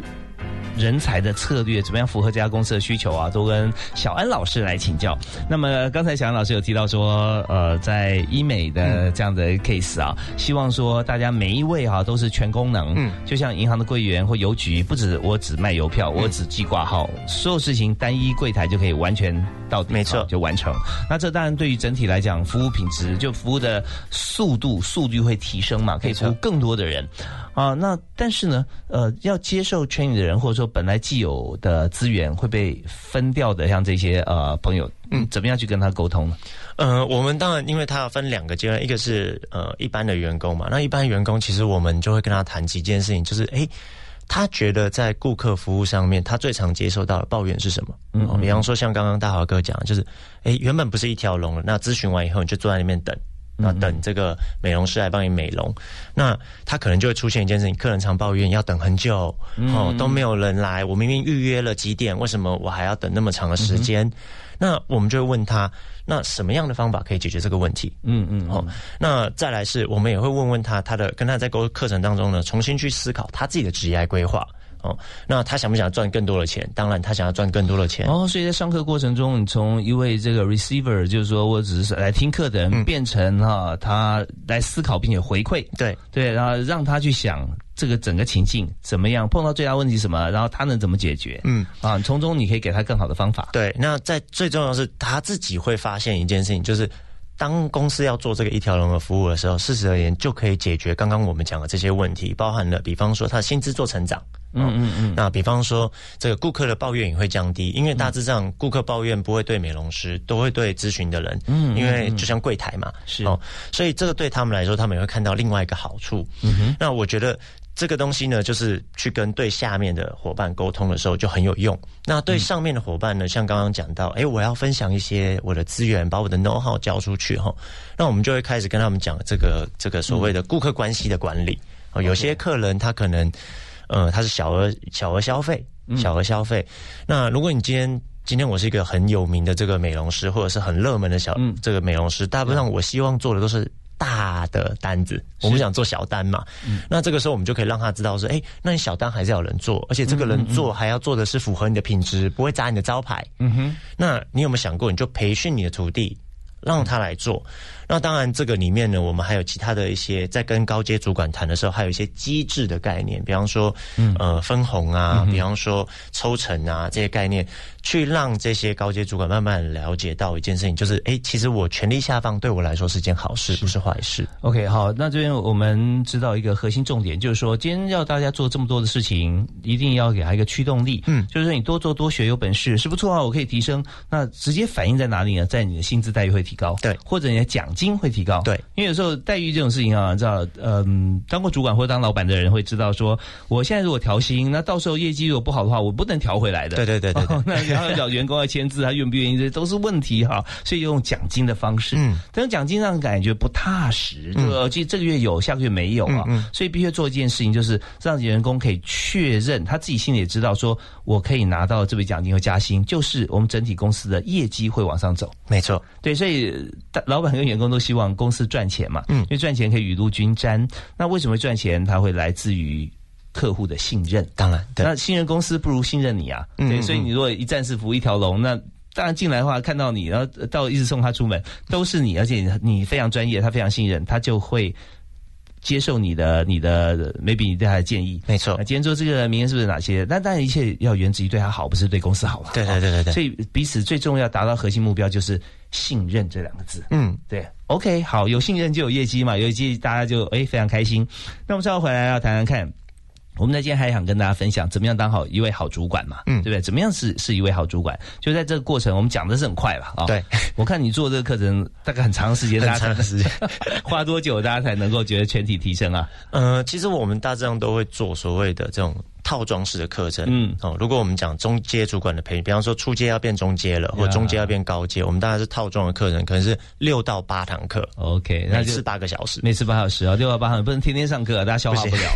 A: 人才的策略怎么样符合这家公司的需求啊？都跟小安老师来请教。那么刚才小安老师有提到说，呃，在医美的这样的 case 啊，希望说大家每一位哈都是全功能，嗯，就像银行的柜员或邮局，不止我只卖邮票，我只寄挂号，所有事情单一柜台就可以完全到底，
B: 没错，
A: 就完成。那这当然对于整体来讲，服务品质就服务的速度速率会提升嘛，可以服务更多的人。啊，那但是呢，呃，要接受 training 的人，或者说本来既有的资源会被分掉的，像这些呃朋友，嗯，怎么样去跟他沟通呢？
B: 呃，我们当然，因为他要分两个阶段，一个是呃一般的员工嘛，那一般员工其实我们就会跟他谈几件事情，就是诶，他觉得在顾客服务上面，他最常接受到的抱怨是什么？嗯，比方说像刚刚大华哥讲，就是诶，原本不是一条龙了，那咨询完以后你就坐在那边等。那等这个美容师来帮你美容，那他可能就会出现一件事情：客人常抱怨要等很久，哦，都没有人来。我明明预约了几点，为什么我还要等那么长的时间？那我们就会问他：那什么样的方法可以解决这个问题？嗯嗯，哦，那再来是我们也会问问他，他的跟他在沟课程当中呢，重新去思考他自己的职业规划。哦，那他想不想赚更多的钱？当然，他想要赚更多的钱。
A: 哦，所以在上课过程中，你从一位这个 receiver，就是说我只是来听课的人，变成哈他来思考并且回馈。
B: 对
A: 对，然后让他去想这个整个情境怎么样，碰到最大问题什么，然后他能怎么解决？嗯啊，从中你可以给他更好的方法。
B: 对，那在最重要是他自己会发现一件事情，就是当公司要做这个一条龙的服务的时候，事实而言就可以解决刚刚我们讲的这些问题，包含了比方说他的薪资做成长。嗯嗯嗯，那比方说，这个顾客的抱怨也会降低，因为大致上顾客抱怨不会对美容师，都会对咨询的人，嗯，因为就像柜台嘛，
A: 是。哦，
B: 所以这个对他们来说，他们也会看到另外一个好处。嗯哼，那我觉得这个东西呢，就是去跟对下面的伙伴沟通的时候就很有用。那对上面的伙伴呢，像刚刚讲到，哎，我要分享一些我的资源，把我的 know how 交出去哈，那我们就会开始跟他们讲这个这个所谓的顾客关系的管理。哦，有些客人他可能。呃，他是小额小额消费，小额消费。那如果你今天今天我是一个很有名的这个美容师，或者是很热门的小这个美容师，大部分上我希望做的都是大的单子，我们想做小单嘛。那这个时候我们就可以让他知道说，哎，那你小单还是要人做，而且这个人做还要做的是符合你的品质，不会砸你的招牌。嗯哼。那你有没有想过，你就培训你的徒弟？让他来做。那当然，这个里面呢，我们还有其他的一些在跟高阶主管谈的时候，还有一些机制的概念，比方说，呃，分红啊，比方说抽成啊这些概念，去让这些高阶主管慢慢了解到一件事情，就是，哎，其实我权力下放对我来说是件好事，不是坏事。
A: OK，好，那这边我们知道一个核心重点，就是说，今天要大家做这么多的事情，一定要给他一个驱动力。嗯，就是说你多做多学，有本事是不错啊，我可以提升。那直接反映在哪里呢？在你的薪资待遇会提高，
B: 对，
A: 或者你的奖金会提高，
B: 对。
A: 因为有时候待遇这种事情啊，知道，嗯，当过主管或当老板的人会知道说，我现在如果调薪，那到时候业绩如果不好的话，我不能调回来的。
B: 对对对对对
A: 哦那然后找员工要签字，他愿不愿意，这都是问题哈。所以用奖金的方式，嗯，但是奖金让人感觉不踏实，就呃，这这个月有，下个月没有啊，所以必须做一件事情，就是让员工可以确认他自己心里也知道，说我可以拿到这笔奖金和加薪，就是我们整体公司的业绩会往上走。
B: 没错，
A: 对，所以老板跟员工都希望公司赚钱嘛，嗯，因为赚钱可以雨露均沾。那为什么赚钱？它会来自于客户的信任。
B: 当然，对
A: 那信任公司不如信任你啊，
B: 嗯
A: 对，
B: 嗯
A: 所以你如果一站式服务一条龙，那。当然进来的话，看到你，然后到一直送他出门，都是你，而且你你非常专业，他非常信任，他就会接受你的你的 maybe 你对他的建议。
B: 没错
A: 那今天做这个，明天是不是哪些？但当然一切要源自于对他好，不是对公司好了。
B: 对对对对对
A: 所以彼此最重要达到核心目标就是信任这两个字。
B: 嗯，
A: 对，OK，好，有信任就有业绩嘛，有业绩大家就哎非常开心。那我们稍后回来要谈谈看。我们在今天还想跟大家分享，怎么样当好一位好主管嘛，嗯，对不对？怎么样是是一位好主管？就在这个过程，我们讲的是很快吧？啊、
B: 对，
A: 我看你做这个课程大概很长时间，
B: 很
A: 大家
B: 长的时间，
A: 花多久大家才能够觉得全体提升啊？
B: 呃，其实我们大致上都会做所谓的这种套装式的课程。
A: 嗯，
B: 哦，如果我们讲中阶主管的培训，比方说初阶要变中阶了，或中阶要变高阶，我们当然是套装的课程，可能是六到八堂课。
A: OK，那就
B: 每次八个小时，
A: 每次八小时啊，六到八堂不能天天上课，大家消化不了。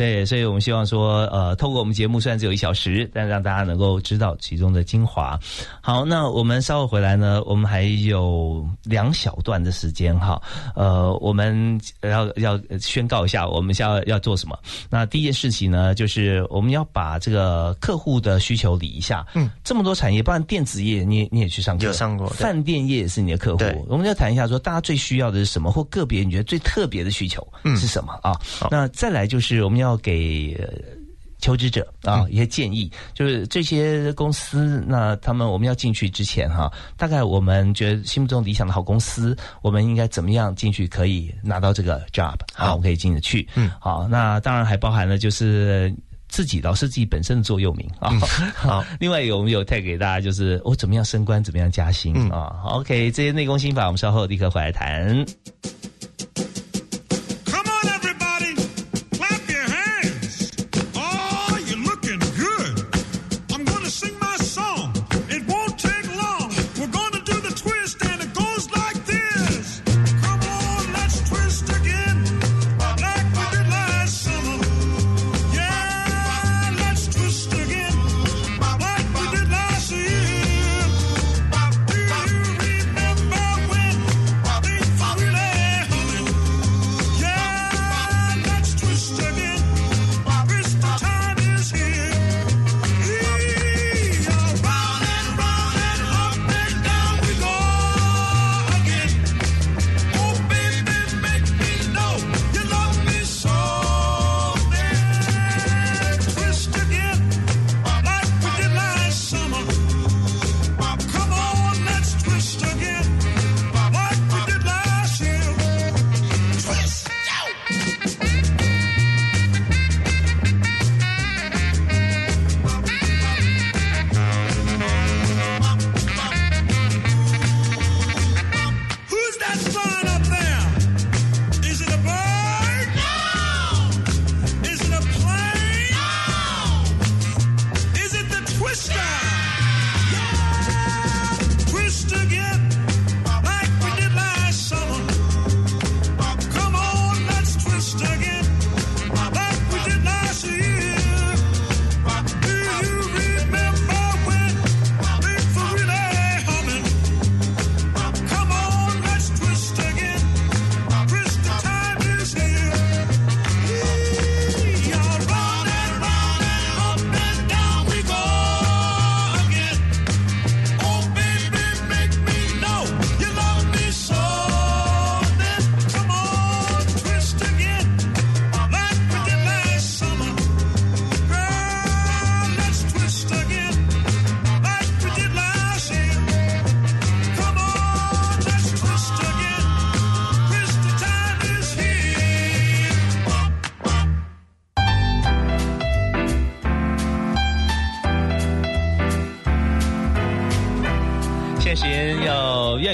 A: 对，所以我们希望说，呃，透过我们节目虽然只有一小时，但让大家能够知道其中的精华。好，那我们稍后回来呢，我们还有两小段的时间哈，呃，我们要要宣告一下我们要要做什么。那第一件事情呢，就是我们要把这个客户的需求理一下。嗯，这么多产业，包括电子业，你也你也去上课，
B: 有上过
A: 饭店业也是你的客户
B: 对。
A: 我们要谈一下说，大家最需要的是什么，或个别你觉得最特别的需求是什么啊？那再来就是我们要给。呃求职者啊，一些建议，就是这些公司，那他们我们要进去之前哈，大概我们觉得心目中理想的好公司，我们应该怎么样进去可以拿到这个 job 啊，我们可以进得去。嗯，好，那当然还包含了就是。自己老师自己本身的座右铭啊，好。另外有我们有 tag 给大家，就是我怎么样升官，怎么样加薪啊。OK，这些内功心法，我们稍后立刻回来谈。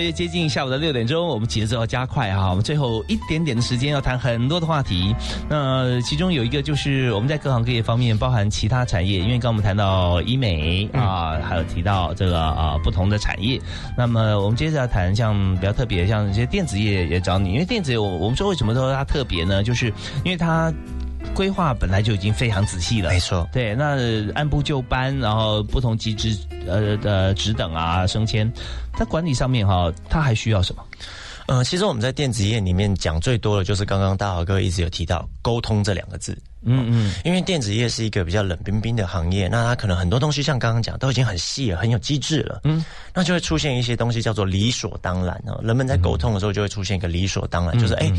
A: 越接近下午的六点钟，我们节奏要加快啊！我们最后一点点的时间要谈很多的话题。那其中有一个就是我们在各行各业方面，包含其他产业，因为刚刚我们谈到医美啊，还有提到这个啊不同的产业。那么我们接着要谈像比较特别，像一些电子业也找你，因为电子业我我们说为什么说它特别呢？就是因为它。规划本来就已经非常仔细了，
B: 没错。
A: 对，那按部就班，然后不同级职呃呃职等啊升迁，在管理上面哈，他还需要什么？
B: 呃，其实我们在电子业里面讲最多的就是刚刚大华哥一直有提到沟通这两个字。
A: 嗯嗯，
B: 因为电子业是一个比较冷冰冰的行业，那它可能很多东西像刚刚讲都已经很细了，很有机制了。嗯，那就会出现一些东西叫做理所当然啊。人们在沟通的时候就会出现一个理所当然，就是哎。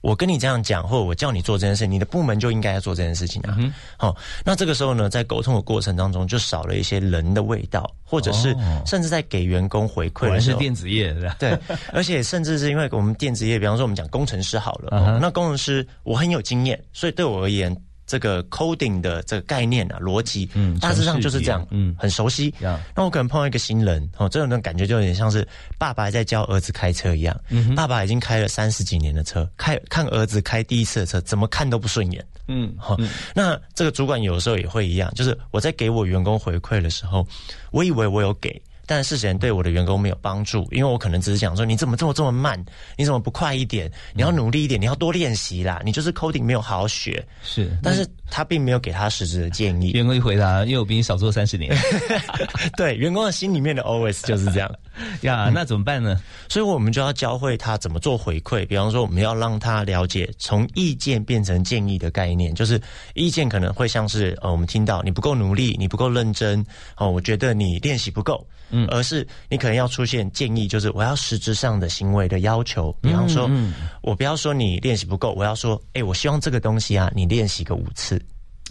B: 我跟你这样讲，或者我叫你做这件事，你的部门就应该要做这件事情啊。好，那这个时候呢，在沟通的过程当中，就少了一些人的味道，或者是甚至在给员工回馈的时候，
A: 是电子业的？
B: 对，而且甚至是因为我们电子业，比方说我们讲工程师好了，那工程师我很有经验，所以对我而言。这个 coding 的这个概念啊，逻辑，嗯，大致上就是这样，嗯，很熟悉。那我可能碰到一个新人，哦，这种感觉就有点像是爸爸在教儿子开车一样。嗯，爸爸已经开了三十几年的车，开看儿子开第一次的车，怎么看都不顺眼。嗯，好，那这个主管有时候也会一样，就是我在给我员工回馈的时候，我以为我有给。但是事前对我的员工没有帮助，因为我可能只是讲说你怎么这么这么慢，你怎么不快一点？你要努力一点，你要多练习啦。你就是 coding 没有好好学，
A: 是。
B: 但是他并没有给他实质的建议。
A: 员工一回答，因为我比你少做三十年。
B: 对，员工的心里面的 always 就是这样
A: 呀。那怎么办呢？
B: 所以我们就要教会他怎么做回馈。比方说，我们要让他了解从意见变成建议的概念，就是意见可能会像是呃，我们听到你不够努力，你不够认真哦，我觉得你练习不够。嗯，而是你可能要出现建议，就是我要实质上的行为的要求。比方说，嗯我不要说你练习不够，我要说，哎，我希望这个东西啊，你练习个五次。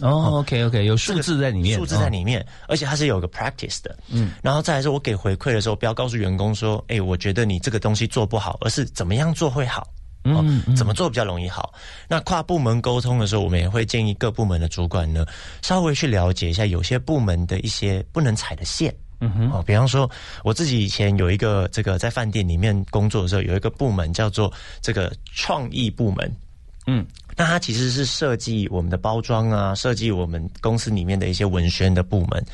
A: 哦，OK OK，有数字在里面，
B: 数字在里面，而且它是有个 practice 的。嗯，然后再来说，我给回馈的时候，不要告诉员工说，哎，我觉得你这个东西做不好，而是怎么样做会好。嗯，怎么做比较容易好？那跨部门沟通的时候，我们也会建议各部门的主管呢，稍微去了解一下有些部门的一些不能踩的线。嗯哼，哦，比方说我自己以前有一个这个在饭店里面工作的时候，有一个部门叫做这个创意部门，嗯，那它其实是设计我们的包装啊，设计我们公司里面的一些文宣的部门，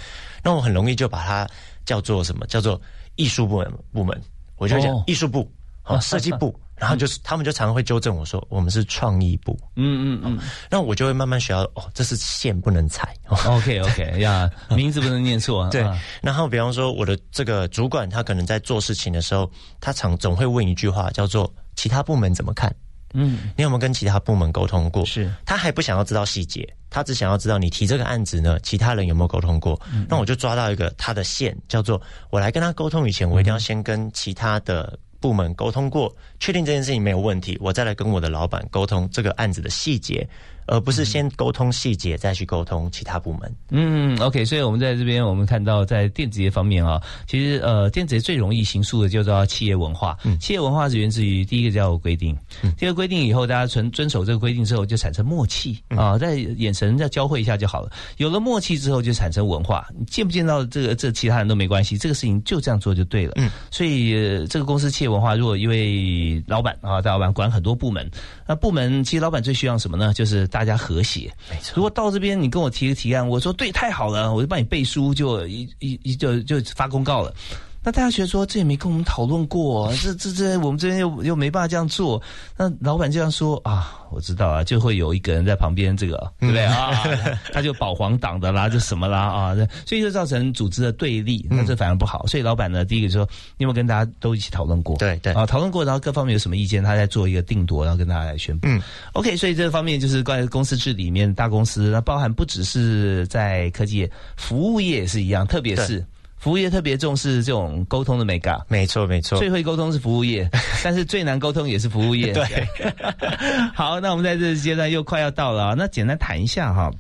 B: 那我很容易就把它叫做什么？叫做艺术部门部门，我就讲艺术部，好，设计部。然后就是他们就常常会纠正我说，我们是创意部。嗯嗯嗯，那我就会慢慢学到哦，这是线不能踩。
A: OK OK 呀，名字不能念错。
B: 对。然后比方说我的这个主管，他可能在做事情的时候，他常总会问一句话，叫做“其他部门怎么看？”嗯，你有没有跟其他部门沟通过？
A: 是。
B: 他还不想要知道细节，他只想要知道你提这个案子呢，其他人有没有沟通过？那我就抓到一个他的线，叫做我来跟他沟通以前，我一定要先跟其他的。部门沟通过，确定这件事情没有问题，我再来跟我的老板沟通这个案子的细节。而不是先沟通细节，再去沟通其他部门。
A: 嗯，OK，所以我们在这边，我们看到在电子业方面啊，其实呃，电子业最容易形塑的就叫企业文化。嗯，企业文化是源自于第一个叫规定，第二个规定以后，大家遵遵守这个规定之后，就产生默契啊，在眼神再交汇一下就好了。有了默契之后，就产生文化。你见不见到这个这其他人都没关系，这个事情就这样做就对了。嗯，所以这个公司企业文化，如果一位老板啊，大老板管很多部门，那部门其实老板最需要什么呢？就是大家和谐。
B: 没错。
A: 如果到这边你跟我提个提案，我说对，太好了，我就帮你背书，就一一一就就发公告了。那大家觉得说这也没跟我们讨论过，这这这我们这边又又没办法这样做。那老板这样说啊，我知道啊，就会有一个人在旁边，这个对不对啊？他就保皇党的啦，就什么啦啊，所以就造成组织的对立，那这反而不好。所以老板呢，第一个说，有没有跟大家都一起讨论过？
B: 对对
A: 啊，讨论过，然后各方面有什么意见，他再做一个定夺，然后跟大家来宣布。嗯，OK，所以这方面就是关于公司治理里面大公司，那包含不只是在科技业，服务业也是一样，特别是。服务业特别重视这种沟通的美感，
B: 没错没错，
A: 最会沟通是服务业，但是最难沟通也是服务业。
B: 对，
A: 好，那我们在这个阶段又快要到了，那简单谈一下哈。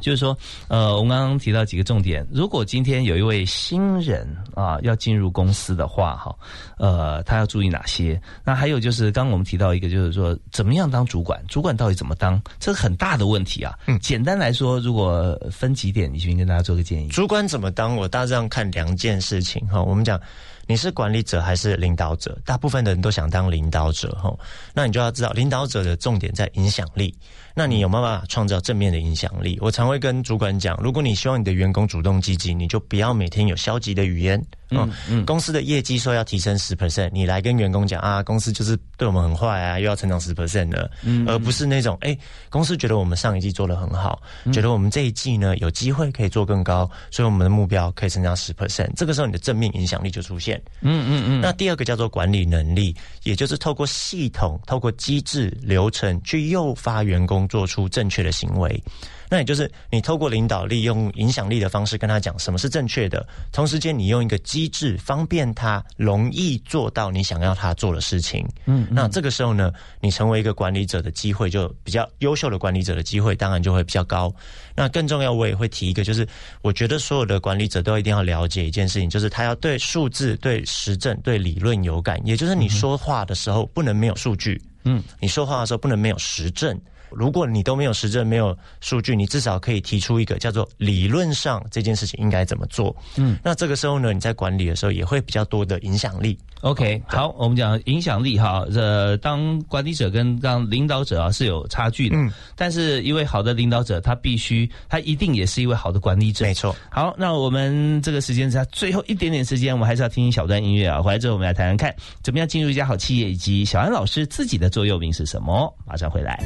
A: 就是说，呃，我们刚刚提到几个重点。如果今天有一位新人啊要进入公司的话，哈，呃，他要注意哪些？那还有就是，刚刚我们提到一个，就是说，怎么样当主管？主管到底怎么当？这是很大的问题啊。嗯，简单来说，如果分几点，你先跟大家做个建议。
B: 主管怎么当？我大致上看两件事情哈。我们讲。你是管理者还是领导者？大部分的人都想当领导者哈，那你就要知道，领导者的重点在影响力。那你有没有办法创造正面的影响力？我常会跟主管讲，如果你希望你的员工主动积极，你就不要每天有消极的语言。嗯嗯，公司的业绩说要提升十 percent，你来跟员工讲啊，公司就是对我们很坏啊，又要成长十 percent 了，嗯，而不是那种哎，公司觉得我们上一季做的很好，觉得我们这一季呢有机会可以做更高，所以我们的目标可以成长十 percent。这个时候你的正面影响力就出现。嗯嗯嗯。那第二个叫做管理能力，也就是透过系统、透过机制、流程去诱发员工做出正确的行为。那也就是你透过领导力、用影响力的方式跟他讲什么是正确的，同时间你用一个机制方便他容易做到你想要他做的事情。嗯，那这个时候呢，你成为一个管理者的机会就比较优秀的管理者的机会，当然就会比较高。那更重要，我也会提一个，就是我觉得所有的管理者都一定要了解一件事情，就是他要对数字、对实证、对理论有感，也就是你说话的时候不能没有数据。嗯，你说话的时候不能没有实证。如果你都没有实证、没有数据，你至少可以提出一个叫做理论上这件事情应该怎么做。嗯，那这个时候呢，你在管理的时候也会比较多的影响力。
A: OK，好，我们讲影响力哈，这当管理者跟当领导者啊是有差距的。嗯，但是一位好的领导者，他必须，他一定也是一位好的管理者。
B: 没错。
A: 好，那我们这个时间差最后一点点时间，我们还是要听一小段音乐啊。回来之后，我们来谈谈看，怎么样进入一家好企业，以及小安老师自己的座右铭是什么。马上回来。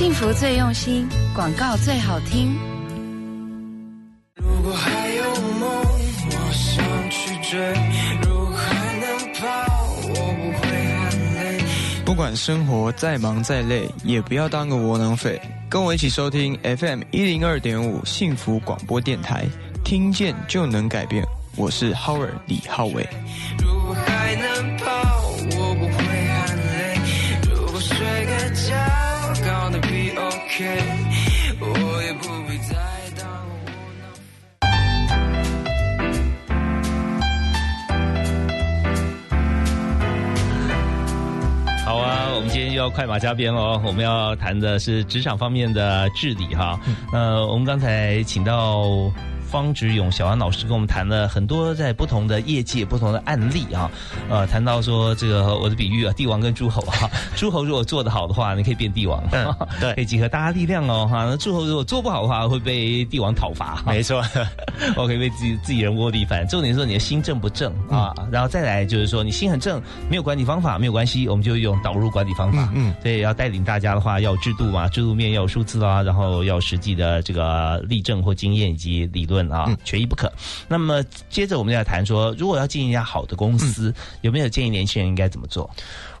D: 幸福最用心，广告最好听。
H: 如果还有梦，我想去追；如果还能跑，我不会喊累。
M: 不管生活再忙再累，也不要当个窝囊废。跟我一起收听 FM 一零二点五幸福广播电台，听见就能改变。我是 Howard 李浩伟。
H: 如果还能我也不必再当窝
A: 好啊，我们今天又要快马加鞭喽！我们要谈的是职场方面的治理哈。呃，我们刚才请到方志勇小安老师跟我们谈了很多在不同的业界不同的案例啊。呃，谈到说这个我的比喻啊，帝王跟诸侯啊，诸侯如果做得好的话，你可以变帝王，
B: 嗯对
A: 可以集合大家力量哦哈。那诸侯如果做不好的话，会被帝王讨伐。
B: 没错，
A: 我可以为自己自己人窝地反。重点是说你的心正不正啊，然后再来就是说你心很正，没有管理方法没有关系，我们就用导入管理方法。嗯，所以要带领大家的话，要有制度嘛，制度面要有数字啊，然后要实际的这个例证或经验以及理论啊，缺一不可。那么接着我们要谈说，如果要进一家好的公司，有没有建议年轻人应该怎么做？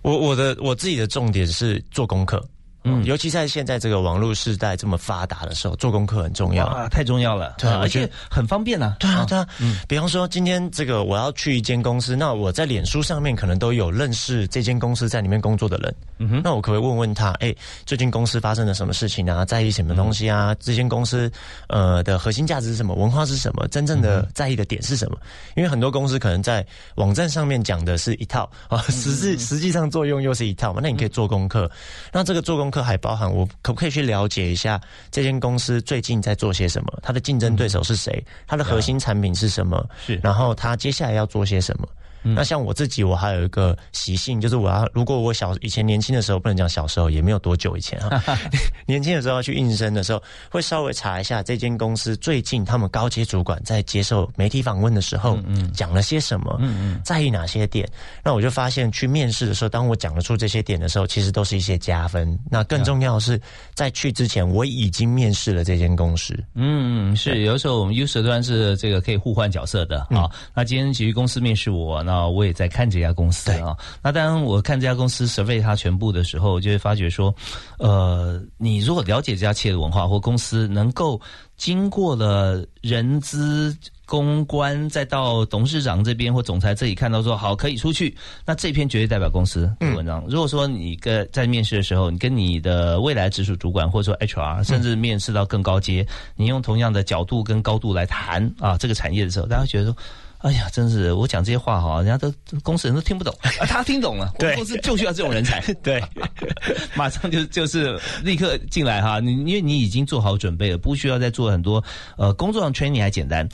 B: 我我的我自己的重点是做功课。嗯，尤其在现在这个网络时代这么发达的时候，做功课很重要
A: 啊，太重要了。
B: 对啊
A: 而且很方便啊。
B: 对啊，对啊。嗯，比方说今天这个我要去一间公司，那我在脸书上面可能都有认识这间公司在里面工作的人。嗯哼，那我可不可以问问他，哎，最近公司发生了什么事情啊？在意什么东西啊？这间公司呃的核心价值是什么？文化是什么？真正的在意的点是什么？因为很多公司可能在网站上面讲的是一套啊，实际实际上作用又是一套嘛。那你可以做功课。那这个做功课还包含我可不可以去了解一下这间公司最近在做些什么？它的竞争对手是谁？它的核心产品是什么？
A: 是，
B: 然后它接下来要做些什么？那像我自己，我还有一个习性，就是我要如果我小以前年轻的时候，不能讲小时候，也没有多久以前哈，年轻的时候要去应征的时候，会稍微查一下这间公司最近他们高阶主管在接受媒体访问的时候，讲了些什么，在意哪些点。那我就发现，去面试的时候，当我讲得出这些点的时候，其实都是一些加分。那更重要的是，在去之前，我已经面试了这间公司。
A: 嗯，是有的时候我们 user 端是这个可以互换角色的啊。那今天其实公司面试我，那我也在看这家公司啊。那当然，我看这家公司 survey 它全部的时候，就会发觉说，呃，你如果了解这家企业的文化或公司，能够经过了人资。公关再到董事长这边或总裁这里看到说好可以出去，那这篇绝对代表公司的文章。如果说你跟在面试的时候，你跟你的未来直属主管或者说 HR，甚至面试到更高阶，你用同样的角度跟高度来谈啊这个产业的时候，大家会觉得说。哎呀，真是我讲这些话哈，人家都公司人都听不懂，啊、他听懂了。
B: 对
A: 公司就需要这种人才，
B: 对，
A: 马上就就是立刻进来哈。你因为你已经做好准备了，不需要再做很多呃工作上 training 还简单。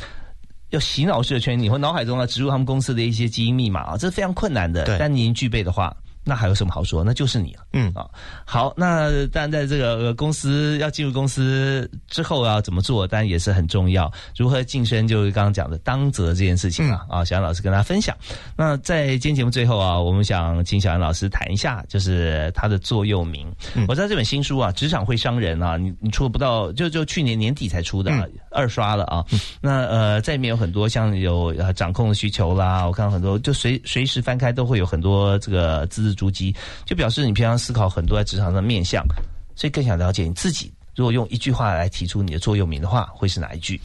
A: 要洗脑式的圈你，或脑海中呢植入他们公司的一些基因密码啊，这是非常困难的。
B: 对
A: 但你已经具备的话。那还有什么好说？那就是你了。
B: 嗯
A: 啊，好，那当然在这个呃公司要进入公司之后要怎么做，当然也是很重要。如何晋升，就是刚刚讲的当责这件事情啊。啊，小安老师跟大家分享。那在今天节目最后啊，我们想请小安老师谈一下，就是他的座右铭。我知道这本新书啊，《职场会伤人》啊，你你出了不到，就就去年年底才出的，二刷了啊。那呃，在里面有很多像有呃掌控的需求啦，我看到很多就随随时翻开都会有很多这个字字珠玑，就表示你平常思考很多在职场上的面向，所以更想了解你自己。如果用一句话来提出你的座右铭的话，会是哪一句？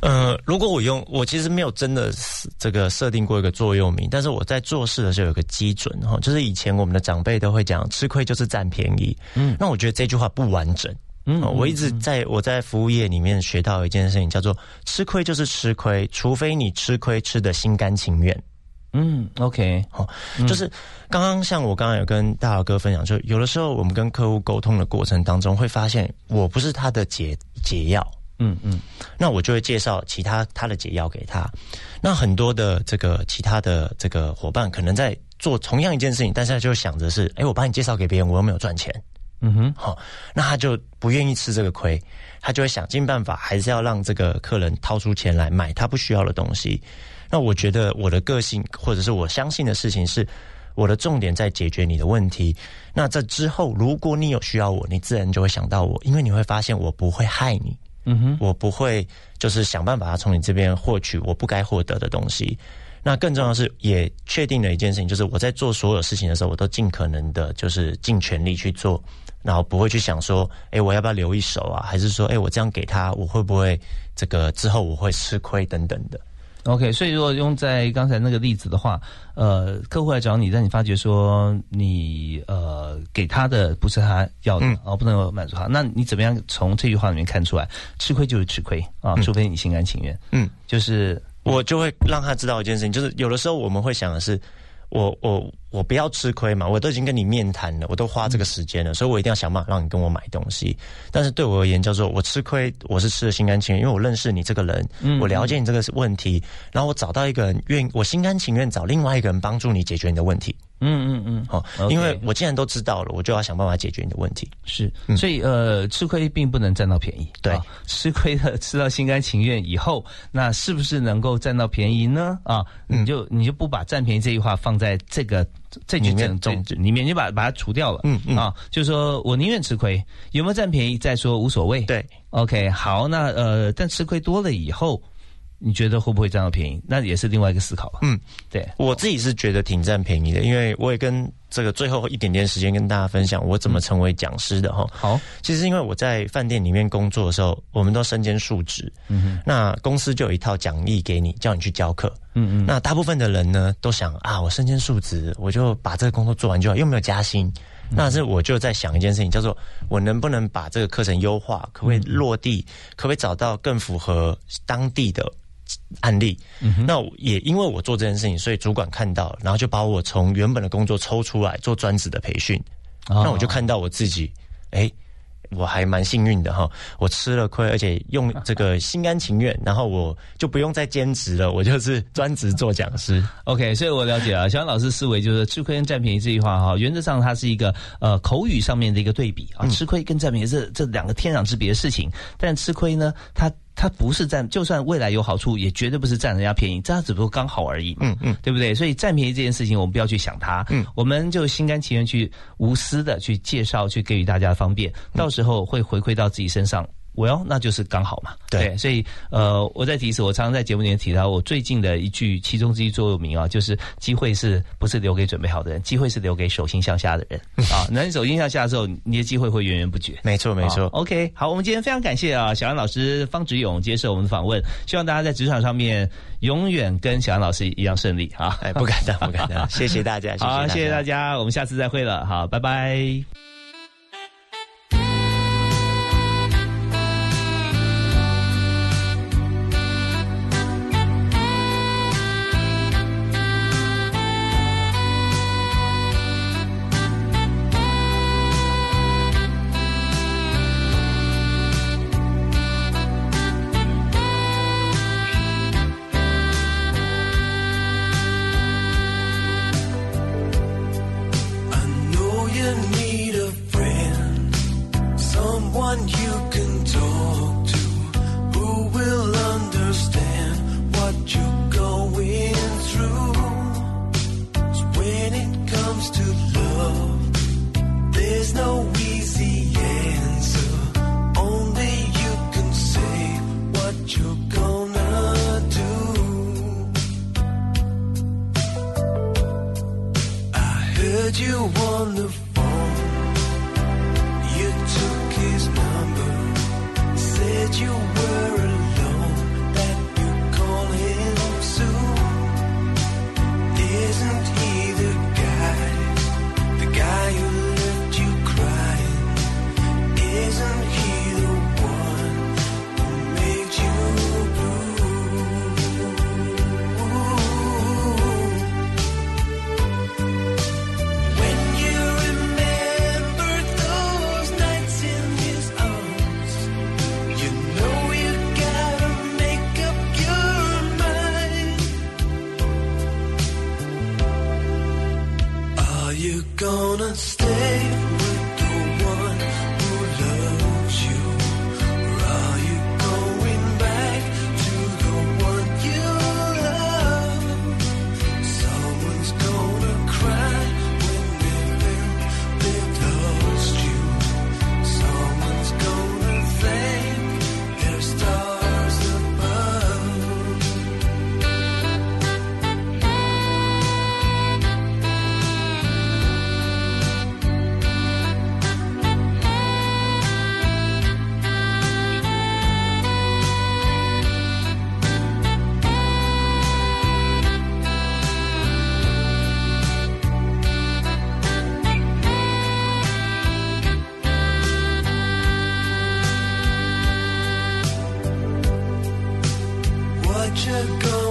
B: 呃，如果我用，我其实没有真的这个设定过一个座右铭，但是我在做事的时候有个基准哈，就是以前我们的长辈都会讲，吃亏就是占便宜。嗯，那我觉得这句话不完整。嗯，我一直在我在服务业里面学到一件事情，叫做吃亏就是吃亏，除非你吃亏吃的心甘情愿。
A: 嗯，OK，
B: 好，就是刚刚像我刚刚有跟大豪哥分享，就有的时候我们跟客户沟通的过程当中，会发现我不是他的解解药。
A: 嗯嗯，
B: 那我就会介绍其他他的解药给他。那很多的这个其他的这个伙伴可能在做同样一件事情，但是他就想着是，哎，我把你介绍给别人，我又没有赚钱。
A: 嗯哼，
B: 好，那他就不愿意吃这个亏，他就会想尽办法，还是要让这个客人掏出钱来买他不需要的东西。那我觉得我的个性，或者是我相信的事情是，我的重点在解决你的问题。那这之后，如果你有需要我，你自然就会想到我，因为你会发现我不会害你。
A: 嗯哼，
B: 我不会就是想办法从你这边获取我不该获得的东西。那更重要的是，也确定了一件事情，就是我在做所有事情的时候，我都尽可能的，就是尽全力去做，然后不会去想说，哎，我要不要留一手啊？还是说，哎，我这样给他，我会不会这个之后我会吃亏等等的。
A: OK，所以如果用在刚才那个例子的话，呃，客户来找你，但你发觉说你呃给他的不是他要的，哦，不能够满足他，那你怎么样从这句话里面看出来，吃亏就是吃亏啊，除非你心甘情愿。
B: 嗯，
A: 就是
B: 我就会让他知道一件事情，就是有的时候我们会想的是，我我我不要吃亏嘛，我都已经跟你面谈了，我都花这个时间了，所以我一定要想办法让你跟我买东西。但是对我而言，叫做我吃亏，我是吃的心甘情愿，因为我认识你这个人，
A: 嗯
B: 我了解你这个问题，然后我找到一个人愿，我心甘情愿找另外一个人帮助你解决你的问题。
A: 嗯嗯嗯，
B: 好、因为我既然都知道了，我就要想办法解决你的问题。
A: 是，所以呃，吃亏并不能占到便宜。
B: 对
A: 啊吃亏的吃到心甘情愿以后，那是不是能够占到便宜呢？啊，你就你就不把占便宜这句话放在这个这句
B: 里面
A: 里面，你就把把它除掉了。
B: 嗯嗯
A: 啊，就是说我宁愿吃亏，有没有占便宜再说无所谓。
B: 对
A: ，OK，好，那呃，但吃亏多了以后，你觉得会不会占到便宜？那也是另外一个思考吧。
B: 嗯，
A: 对，
B: 我自己是觉得挺占便宜的，因为我也跟这个最后一点点时间跟大家分享我怎么成为讲师的哈。
A: 好，
B: 其实因为我在饭店里面工作的时候，我们都身兼数职，
A: 嗯哼，
B: 那公司就有一套奖励给你，叫你去教课。
A: 嗯嗯，
B: 那大部分的人呢，都想啊，我身兼数职，我就把这个工作做完就好，又没有加薪。那是我就在想一件事情，叫做我能不能把这个课程优化，可不可以落地，可不可以找到更符合当地的案例？那我也因为我做这件事情，所以主管看到，然后就把我从原本的工作抽出来做专职的培训。
A: 哦
B: 那我就看到我自己，哎、我还蛮幸运的哈，我吃了亏，而且用这个心甘情愿，然后我就不用再兼职了，我就是专职做讲师。
A: OK，所以我了解了。小安老师思维就是吃亏跟占便宜这句话哈，原则上它是一个呃口语上面的一个对比啊，吃亏跟占便宜这这两个天壤之别的事情。但吃亏呢，它它不是占，就算未来有好处，也绝对不是占人家便宜，这样只不过刚好而已嘛，
B: 嗯嗯，
A: 对不对？所以占便宜这件事情，我们不要去想它，
B: 嗯，
A: 我们就心甘情愿去无私的去介绍，去给予大家方便，到时候会回馈到自己身上。well，那就是刚好嘛。
B: 对
A: 所以呃，我在提示，我常常在节目里面提到，我最近的一句其中之一座右铭啊，就是机会是不是留给准备好的人，机会是留给手心向下的人啊。那你手心向下的时候，你的机会会源源不绝。
B: 没错，没错。
A: 好 OK，好，我们今天非常感谢啊，小杨老师方志勇接受我们的访问，希望大家在职场上面永远跟小杨老师一样顺利啊！
B: 哎，不敢当，不敢当，谢谢大家，谢谢大
A: 好，
B: 家
A: 谢谢大家，我们下次再会了，好，拜拜。
H: such a.